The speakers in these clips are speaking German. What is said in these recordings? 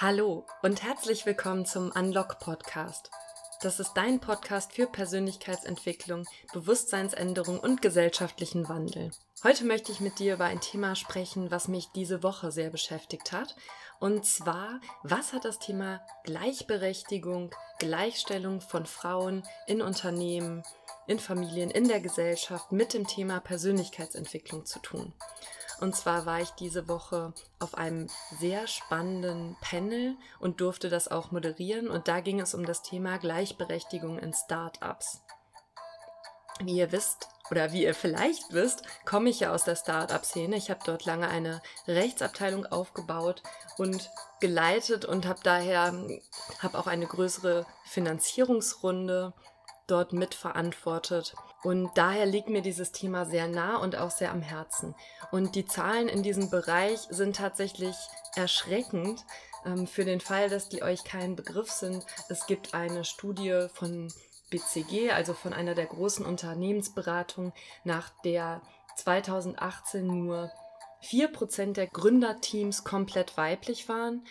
Hallo und herzlich willkommen zum Unlock Podcast. Das ist dein Podcast für Persönlichkeitsentwicklung, Bewusstseinsänderung und gesellschaftlichen Wandel. Heute möchte ich mit dir über ein Thema sprechen, was mich diese Woche sehr beschäftigt hat. Und zwar, was hat das Thema Gleichberechtigung, Gleichstellung von Frauen in Unternehmen, in Familien, in der Gesellschaft mit dem Thema Persönlichkeitsentwicklung zu tun? Und zwar war ich diese Woche auf einem sehr spannenden Panel und durfte das auch moderieren. Und da ging es um das Thema Gleichberechtigung in Startups. Wie ihr wisst, oder wie ihr vielleicht wisst, komme ich ja aus der Startup-Szene. Ich habe dort lange eine Rechtsabteilung aufgebaut und geleitet und habe daher habe auch eine größere Finanzierungsrunde dort mitverantwortet. Und daher liegt mir dieses Thema sehr nah und auch sehr am Herzen. Und die Zahlen in diesem Bereich sind tatsächlich erschreckend. Ähm, für den Fall, dass die euch kein Begriff sind, es gibt eine Studie von BCG, also von einer der großen Unternehmensberatungen, nach der 2018 nur 4% der Gründerteams komplett weiblich waren.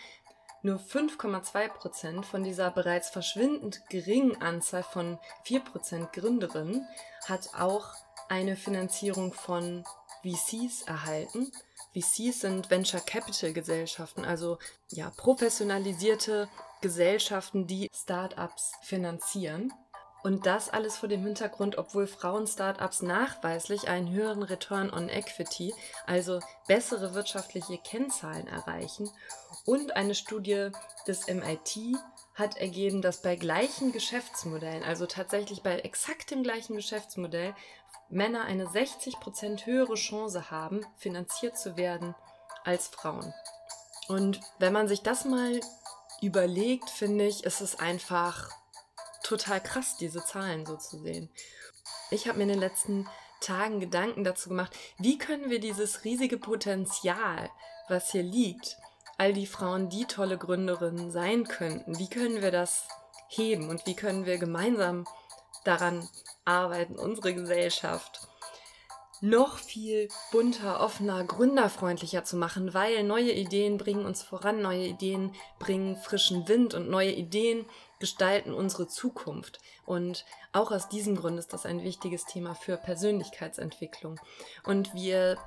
Nur 5,2% von dieser bereits verschwindend geringen Anzahl von 4% Gründerinnen hat auch eine Finanzierung von VCs erhalten. VCs sind Venture Capital Gesellschaften, also ja, professionalisierte Gesellschaften, die Startups finanzieren. Und das alles vor dem Hintergrund, obwohl Frauen-Startups nachweislich einen höheren Return on Equity, also bessere wirtschaftliche Kennzahlen erreichen. Und eine Studie des MIT hat ergeben, dass bei gleichen Geschäftsmodellen, also tatsächlich bei exakt dem gleichen Geschäftsmodell, Männer eine 60% höhere Chance haben, finanziert zu werden als Frauen. Und wenn man sich das mal überlegt, finde ich, ist es einfach total krass, diese Zahlen so zu sehen. Ich habe mir in den letzten Tagen Gedanken dazu gemacht, wie können wir dieses riesige Potenzial, was hier liegt, all die Frauen, die tolle Gründerinnen sein könnten, wie können wir das heben und wie können wir gemeinsam daran arbeiten, unsere Gesellschaft noch viel bunter, offener, gründerfreundlicher zu machen, weil neue Ideen bringen uns voran, neue Ideen bringen frischen Wind und neue Ideen gestalten unsere Zukunft. Und auch aus diesem Grund ist das ein wichtiges Thema für Persönlichkeitsentwicklung. Und wie ihr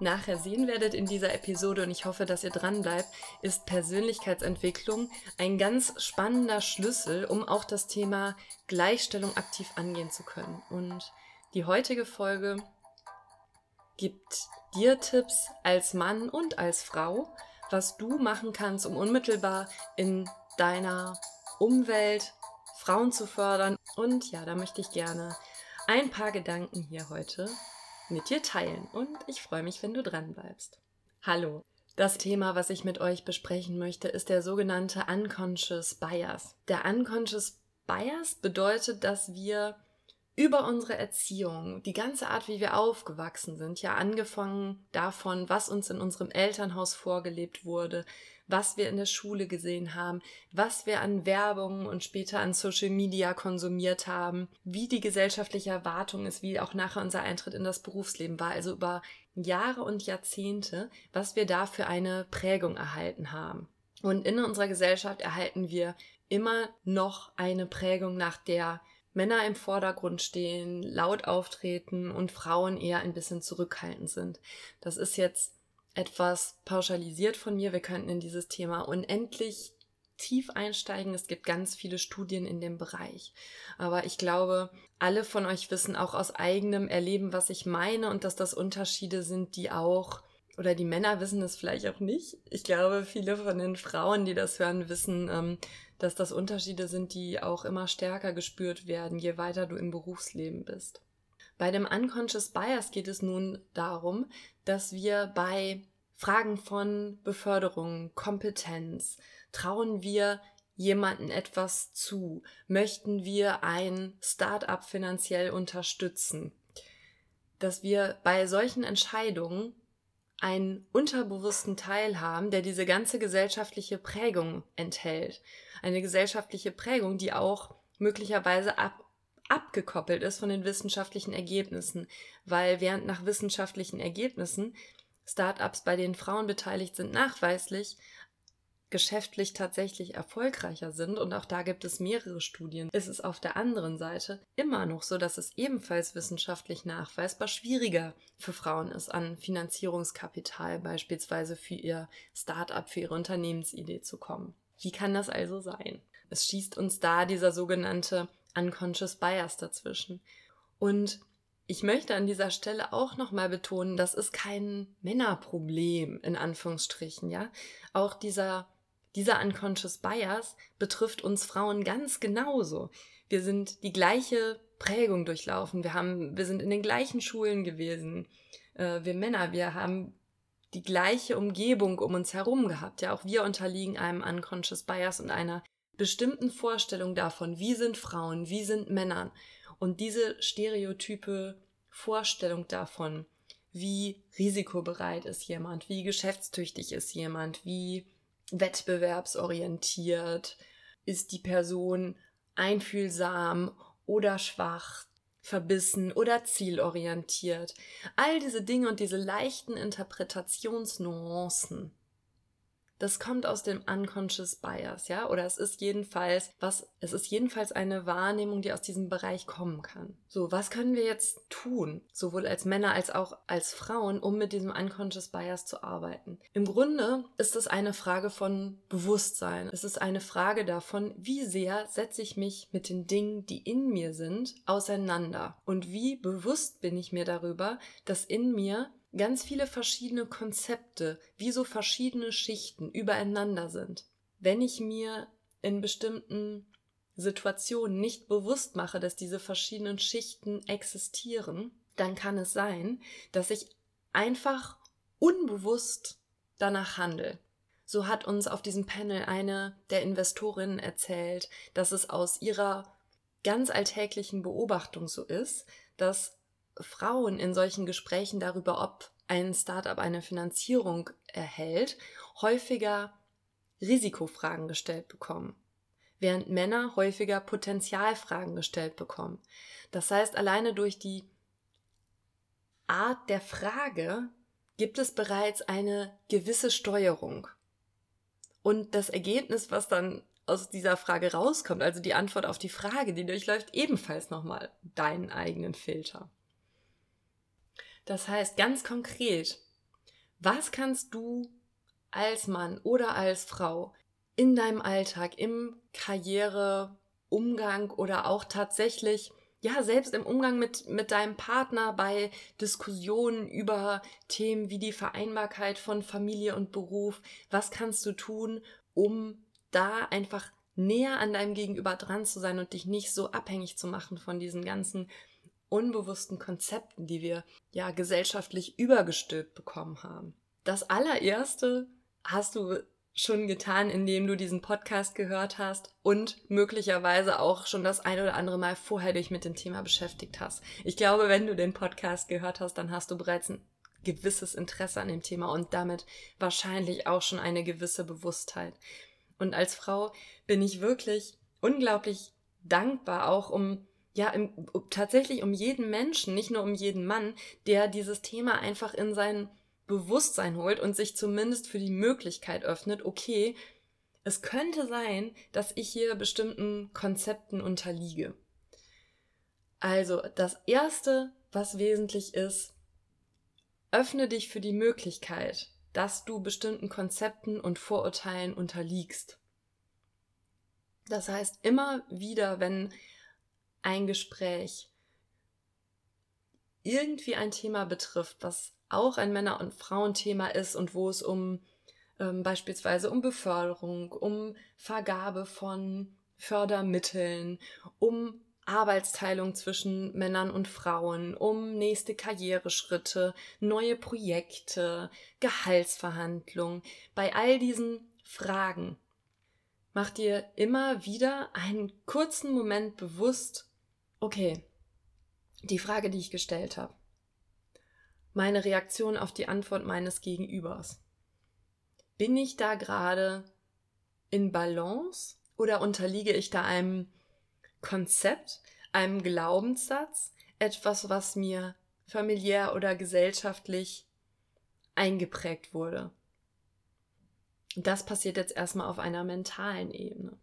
nachher sehen werdet in dieser Episode, und ich hoffe, dass ihr dran bleibt, ist Persönlichkeitsentwicklung ein ganz spannender Schlüssel, um auch das Thema Gleichstellung aktiv angehen zu können. Und die heutige Folge gibt dir Tipps als Mann und als Frau, was du machen kannst, um unmittelbar in deiner Umwelt Frauen zu fördern. Und ja, da möchte ich gerne ein paar Gedanken hier heute mit dir teilen. Und ich freue mich, wenn du dran bleibst. Hallo. Das Thema, was ich mit euch besprechen möchte, ist der sogenannte Unconscious Bias. Der Unconscious Bias bedeutet, dass wir über unsere Erziehung, die ganze Art, wie wir aufgewachsen sind, ja angefangen davon, was uns in unserem Elternhaus vorgelebt wurde, was wir in der Schule gesehen haben, was wir an Werbung und später an Social Media konsumiert haben, wie die gesellschaftliche Erwartung ist, wie auch nachher unser Eintritt in das Berufsleben war, also über Jahre und Jahrzehnte, was wir da für eine Prägung erhalten haben. Und in unserer Gesellschaft erhalten wir immer noch eine Prägung, nach der Männer im Vordergrund stehen, laut auftreten und Frauen eher ein bisschen zurückhaltend sind. Das ist jetzt etwas pauschalisiert von mir. Wir könnten in dieses Thema unendlich tief einsteigen. Es gibt ganz viele Studien in dem Bereich. Aber ich glaube, alle von euch wissen auch aus eigenem Erleben, was ich meine und dass das Unterschiede sind, die auch oder die Männer wissen es vielleicht auch nicht. Ich glaube, viele von den Frauen, die das hören, wissen, ähm, dass das Unterschiede sind, die auch immer stärker gespürt werden, je weiter du im Berufsleben bist. Bei dem Unconscious Bias geht es nun darum, dass wir bei Fragen von Beförderung, Kompetenz, trauen wir jemanden etwas zu? Möchten wir ein Start-up finanziell unterstützen? Dass wir bei solchen Entscheidungen einen unterbewussten Teil haben, der diese ganze gesellschaftliche Prägung enthält. Eine gesellschaftliche Prägung, die auch möglicherweise ab, abgekoppelt ist von den wissenschaftlichen Ergebnissen, weil während nach wissenschaftlichen Ergebnissen Startups, bei denen Frauen beteiligt sind, nachweislich geschäftlich tatsächlich erfolgreicher sind, und auch da gibt es mehrere Studien, ist es auf der anderen Seite immer noch so, dass es ebenfalls wissenschaftlich nachweisbar schwieriger für Frauen ist, an Finanzierungskapital beispielsweise für ihr Start-up, für ihre Unternehmensidee zu kommen. Wie kann das also sein? Es schießt uns da dieser sogenannte Unconscious Bias dazwischen. Und ich möchte an dieser Stelle auch nochmal betonen, das ist kein Männerproblem, in Anführungsstrichen, ja. Auch dieser, dieser Unconscious Bias betrifft uns Frauen ganz genauso. Wir sind die gleiche Prägung durchlaufen. Wir haben, wir sind in den gleichen Schulen gewesen. Äh, wir Männer, wir haben die gleiche Umgebung um uns herum gehabt. Ja, auch wir unterliegen einem Unconscious Bias und einer bestimmten Vorstellung davon, wie sind Frauen, wie sind Männer. Und diese stereotype Vorstellung davon, wie risikobereit ist jemand, wie geschäftstüchtig ist jemand, wie wettbewerbsorientiert ist die Person einfühlsam oder schwach, verbissen oder zielorientiert. All diese Dinge und diese leichten Interpretationsnuancen das kommt aus dem Unconscious Bias, ja, oder es ist jedenfalls was, es ist jedenfalls eine Wahrnehmung, die aus diesem Bereich kommen kann. So, was können wir jetzt tun, sowohl als Männer als auch als Frauen, um mit diesem Unconscious Bias zu arbeiten? Im Grunde ist es eine Frage von Bewusstsein. Es ist eine Frage davon, wie sehr setze ich mich mit den Dingen, die in mir sind, auseinander und wie bewusst bin ich mir darüber, dass in mir ganz viele verschiedene Konzepte, wie so verschiedene Schichten übereinander sind. Wenn ich mir in bestimmten Situationen nicht bewusst mache, dass diese verschiedenen Schichten existieren, dann kann es sein, dass ich einfach unbewusst danach handle. So hat uns auf diesem Panel eine der Investorinnen erzählt, dass es aus ihrer ganz alltäglichen Beobachtung so ist, dass Frauen in solchen Gesprächen darüber, ob ein Startup eine Finanzierung erhält, häufiger Risikofragen gestellt bekommen, während Männer häufiger Potenzialfragen gestellt bekommen. Das heißt, alleine durch die Art der Frage gibt es bereits eine gewisse Steuerung. Und das Ergebnis, was dann aus dieser Frage rauskommt, also die Antwort auf die Frage, die durchläuft ebenfalls nochmal deinen eigenen Filter. Das heißt ganz konkret, was kannst du als Mann oder als Frau in deinem Alltag, im Karriereumgang oder auch tatsächlich, ja, selbst im Umgang mit, mit deinem Partner bei Diskussionen über Themen wie die Vereinbarkeit von Familie und Beruf, was kannst du tun, um da einfach näher an deinem Gegenüber dran zu sein und dich nicht so abhängig zu machen von diesen ganzen unbewussten Konzepten, die wir ja gesellschaftlich übergestülpt bekommen haben. Das allererste hast du schon getan, indem du diesen Podcast gehört hast und möglicherweise auch schon das ein oder andere Mal vorher dich mit dem Thema beschäftigt hast. Ich glaube, wenn du den Podcast gehört hast, dann hast du bereits ein gewisses Interesse an dem Thema und damit wahrscheinlich auch schon eine gewisse Bewusstheit. Und als Frau bin ich wirklich unglaublich dankbar auch um ja, im, tatsächlich um jeden Menschen, nicht nur um jeden Mann, der dieses Thema einfach in sein Bewusstsein holt und sich zumindest für die Möglichkeit öffnet, okay, es könnte sein, dass ich hier bestimmten Konzepten unterliege. Also, das Erste, was wesentlich ist, öffne dich für die Möglichkeit, dass du bestimmten Konzepten und Vorurteilen unterliegst. Das heißt, immer wieder, wenn ein Gespräch irgendwie ein Thema betrifft, was auch ein Männer- und Frauenthema ist und wo es um ähm, beispielsweise um Beförderung, um Vergabe von Fördermitteln, um Arbeitsteilung zwischen Männern und Frauen, um nächste Karriereschritte, neue Projekte, Gehaltsverhandlungen. Bei all diesen Fragen mach dir immer wieder einen kurzen Moment bewusst, Okay, die Frage, die ich gestellt habe. Meine Reaktion auf die Antwort meines Gegenübers. Bin ich da gerade in Balance oder unterliege ich da einem Konzept, einem Glaubenssatz, etwas, was mir familiär oder gesellschaftlich eingeprägt wurde? Das passiert jetzt erstmal auf einer mentalen Ebene.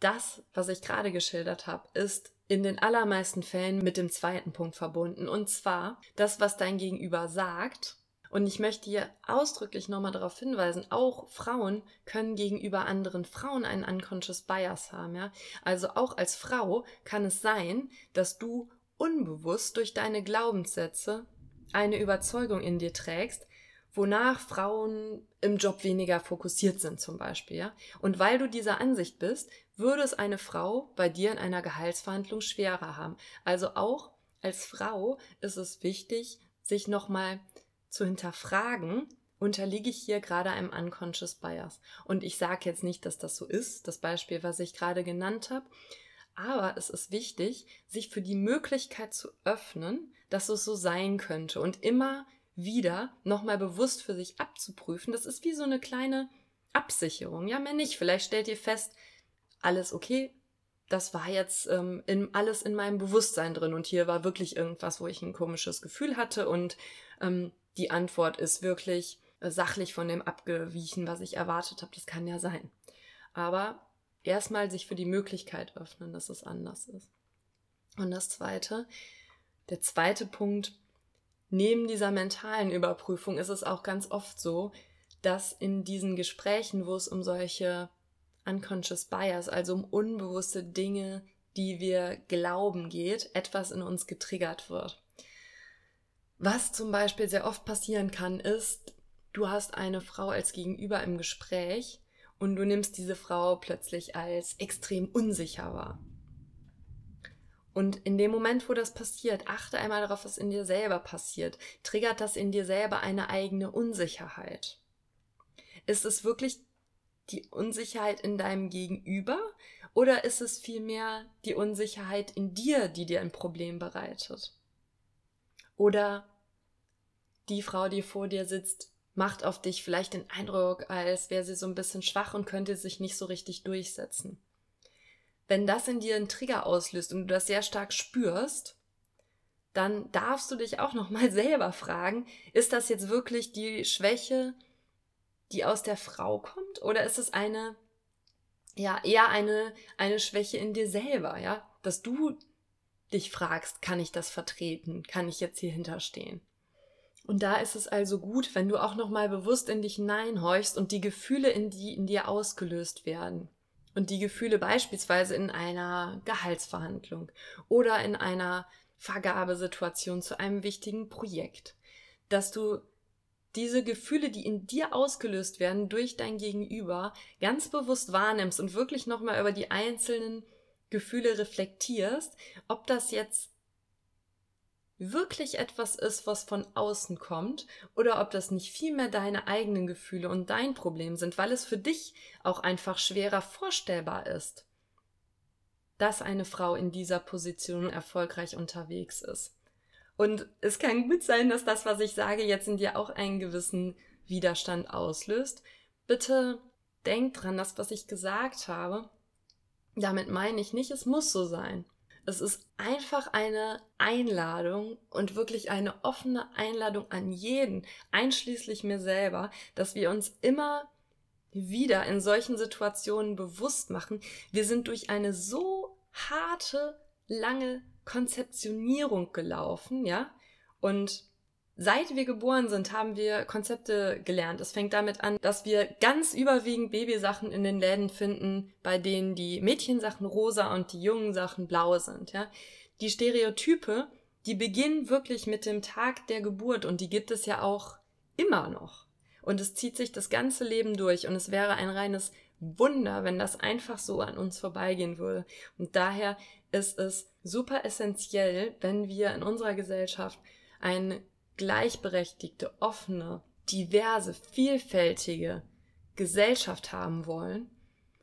Das, was ich gerade geschildert habe, ist in den allermeisten Fällen mit dem zweiten Punkt verbunden. Und zwar das, was dein Gegenüber sagt. Und ich möchte hier ausdrücklich nochmal darauf hinweisen, auch Frauen können gegenüber anderen Frauen einen unconscious bias haben. Ja? Also auch als Frau kann es sein, dass du unbewusst durch deine Glaubenssätze eine Überzeugung in dir trägst, wonach Frauen im Job weniger fokussiert sind zum Beispiel. Ja? Und weil du dieser Ansicht bist, würde es eine Frau bei dir in einer Gehaltsverhandlung schwerer haben. Also auch als Frau ist es wichtig, sich nochmal zu hinterfragen, unterliege ich hier gerade einem unconscious bias. Und ich sage jetzt nicht, dass das so ist, das Beispiel, was ich gerade genannt habe, aber es ist wichtig, sich für die Möglichkeit zu öffnen, dass es so sein könnte und immer wieder nochmal bewusst für sich abzuprüfen. Das ist wie so eine kleine Absicherung. Ja, mehr nicht. Vielleicht stellt ihr fest, alles okay, das war jetzt ähm, in, alles in meinem Bewusstsein drin und hier war wirklich irgendwas, wo ich ein komisches Gefühl hatte und ähm, die Antwort ist wirklich äh, sachlich von dem abgewichen, was ich erwartet habe. Das kann ja sein. Aber erstmal sich für die Möglichkeit öffnen, dass es anders ist. Und das zweite, der zweite Punkt, neben dieser mentalen Überprüfung ist es auch ganz oft so, dass in diesen Gesprächen, wo es um solche unconscious bias, also um unbewusste Dinge, die wir glauben geht, etwas in uns getriggert wird. Was zum Beispiel sehr oft passieren kann, ist, du hast eine Frau als Gegenüber im Gespräch und du nimmst diese Frau plötzlich als extrem unsicher wahr. Und in dem Moment, wo das passiert, achte einmal darauf, was in dir selber passiert. Triggert das in dir selber eine eigene Unsicherheit? Ist es wirklich die Unsicherheit in deinem Gegenüber oder ist es vielmehr die Unsicherheit in dir, die dir ein Problem bereitet? Oder die Frau, die vor dir sitzt, macht auf dich vielleicht den Eindruck, als wäre sie so ein bisschen schwach und könnte sich nicht so richtig durchsetzen wenn das in dir einen Trigger auslöst und du das sehr stark spürst, dann darfst du dich auch noch mal selber fragen, ist das jetzt wirklich die Schwäche, die aus der Frau kommt oder ist es eine ja, eher eine eine Schwäche in dir selber, ja, dass du dich fragst, kann ich das vertreten? Kann ich jetzt hier hinterstehen? Und da ist es also gut, wenn du auch noch mal bewusst in dich hineinhorchst und die Gefühle in die in dir ausgelöst werden und die Gefühle beispielsweise in einer Gehaltsverhandlung oder in einer Vergabesituation zu einem wichtigen Projekt, dass du diese Gefühle, die in dir ausgelöst werden durch dein Gegenüber, ganz bewusst wahrnimmst und wirklich nochmal über die einzelnen Gefühle reflektierst, ob das jetzt wirklich etwas ist, was von außen kommt, oder ob das nicht vielmehr deine eigenen Gefühle und dein Problem sind, weil es für dich auch einfach schwerer vorstellbar ist, dass eine Frau in dieser Position erfolgreich unterwegs ist. Und es kann gut sein, dass das, was ich sage, jetzt in dir auch einen gewissen Widerstand auslöst. Bitte denk dran, das, was ich gesagt habe, damit meine ich nicht, es muss so sein. Es ist einfach eine Einladung und wirklich eine offene Einladung an jeden, einschließlich mir selber, dass wir uns immer wieder in solchen Situationen bewusst machen, wir sind durch eine so harte, lange Konzeptionierung gelaufen, ja, und Seit wir geboren sind, haben wir Konzepte gelernt. Es fängt damit an, dass wir ganz überwiegend Babysachen in den Läden finden, bei denen die Mädchensachen rosa und die jungen Sachen blau sind. Ja? Die Stereotype, die beginnen wirklich mit dem Tag der Geburt und die gibt es ja auch immer noch. Und es zieht sich das ganze Leben durch und es wäre ein reines Wunder, wenn das einfach so an uns vorbeigehen würde. Und daher ist es super essentiell, wenn wir in unserer Gesellschaft ein gleichberechtigte, offene, diverse, vielfältige Gesellschaft haben wollen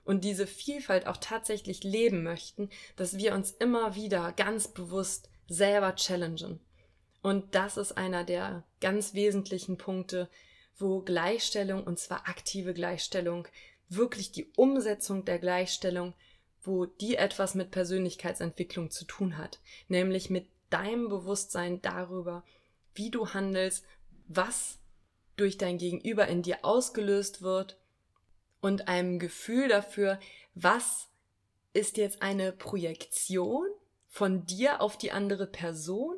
und diese Vielfalt auch tatsächlich leben möchten, dass wir uns immer wieder ganz bewusst selber challengen. Und das ist einer der ganz wesentlichen Punkte, wo Gleichstellung, und zwar aktive Gleichstellung, wirklich die Umsetzung der Gleichstellung, wo die etwas mit Persönlichkeitsentwicklung zu tun hat, nämlich mit deinem Bewusstsein darüber, wie du handelst, was durch dein Gegenüber in dir ausgelöst wird und einem Gefühl dafür, was ist jetzt eine Projektion von dir auf die andere Person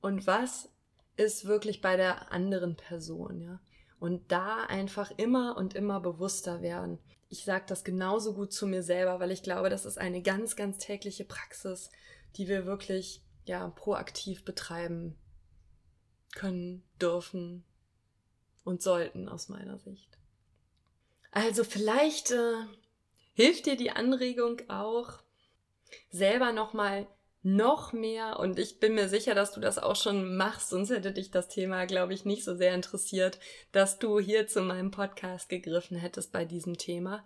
und was ist wirklich bei der anderen Person, ja. Und da einfach immer und immer bewusster werden. Ich sage das genauso gut zu mir selber, weil ich glaube, das ist eine ganz, ganz tägliche Praxis, die wir wirklich ja proaktiv betreiben können, dürfen und sollten aus meiner Sicht. Also vielleicht äh, hilft dir die Anregung auch, selber nochmal noch mehr, und ich bin mir sicher, dass du das auch schon machst, sonst hätte dich das Thema, glaube ich, nicht so sehr interessiert, dass du hier zu meinem Podcast gegriffen hättest bei diesem Thema.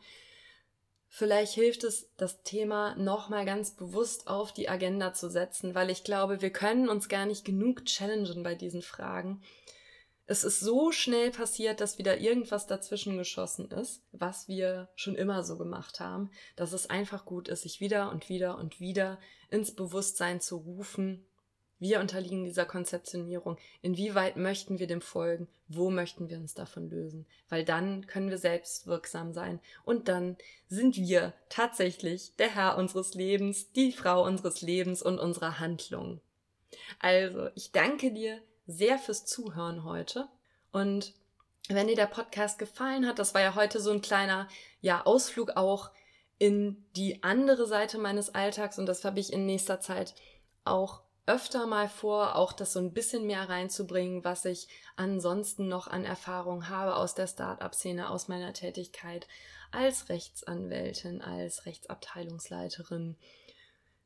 Vielleicht hilft es, das Thema nochmal ganz bewusst auf die Agenda zu setzen, weil ich glaube, wir können uns gar nicht genug challengen bei diesen Fragen es ist so schnell passiert, dass wieder irgendwas dazwischen geschossen ist, was wir schon immer so gemacht haben, dass es einfach gut ist, sich wieder und wieder und wieder ins Bewusstsein zu rufen. Wir unterliegen dieser Konzeptionierung. Inwieweit möchten wir dem folgen? Wo möchten wir uns davon lösen? Weil dann können wir selbst wirksam sein und dann sind wir tatsächlich der Herr unseres Lebens, die Frau unseres Lebens und unserer Handlung. Also, ich danke dir sehr fürs Zuhören heute. Und wenn dir der Podcast gefallen hat, das war ja heute so ein kleiner ja, Ausflug auch in die andere Seite meines Alltags und das habe ich in nächster Zeit auch öfter mal vor, auch das so ein bisschen mehr reinzubringen, was ich ansonsten noch an Erfahrung habe aus der Start-up-Szene, aus meiner Tätigkeit als Rechtsanwältin, als Rechtsabteilungsleiterin,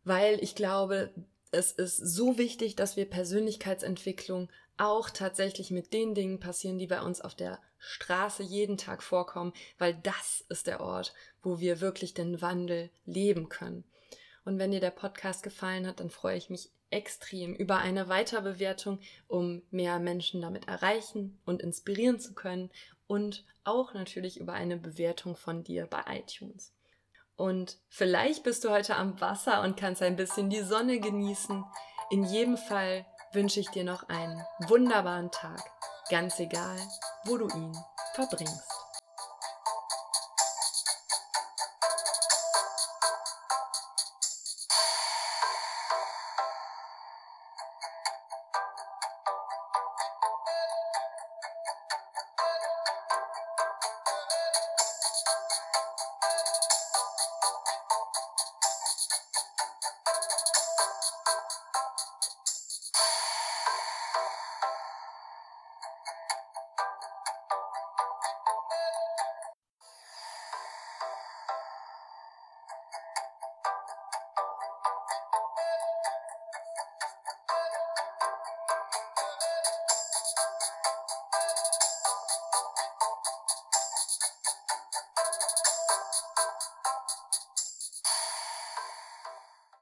weil ich glaube, es ist so wichtig, dass wir Persönlichkeitsentwicklung auch tatsächlich mit den Dingen passieren, die bei uns auf der Straße jeden Tag vorkommen, weil das ist der Ort, wo wir wirklich den Wandel leben können. Und wenn dir der Podcast gefallen hat, dann freue ich mich extrem über eine Weiterbewertung, um mehr Menschen damit erreichen und inspirieren zu können und auch natürlich über eine Bewertung von dir bei iTunes. Und vielleicht bist du heute am Wasser und kannst ein bisschen die Sonne genießen. In jedem Fall wünsche ich dir noch einen wunderbaren Tag, ganz egal, wo du ihn verbringst.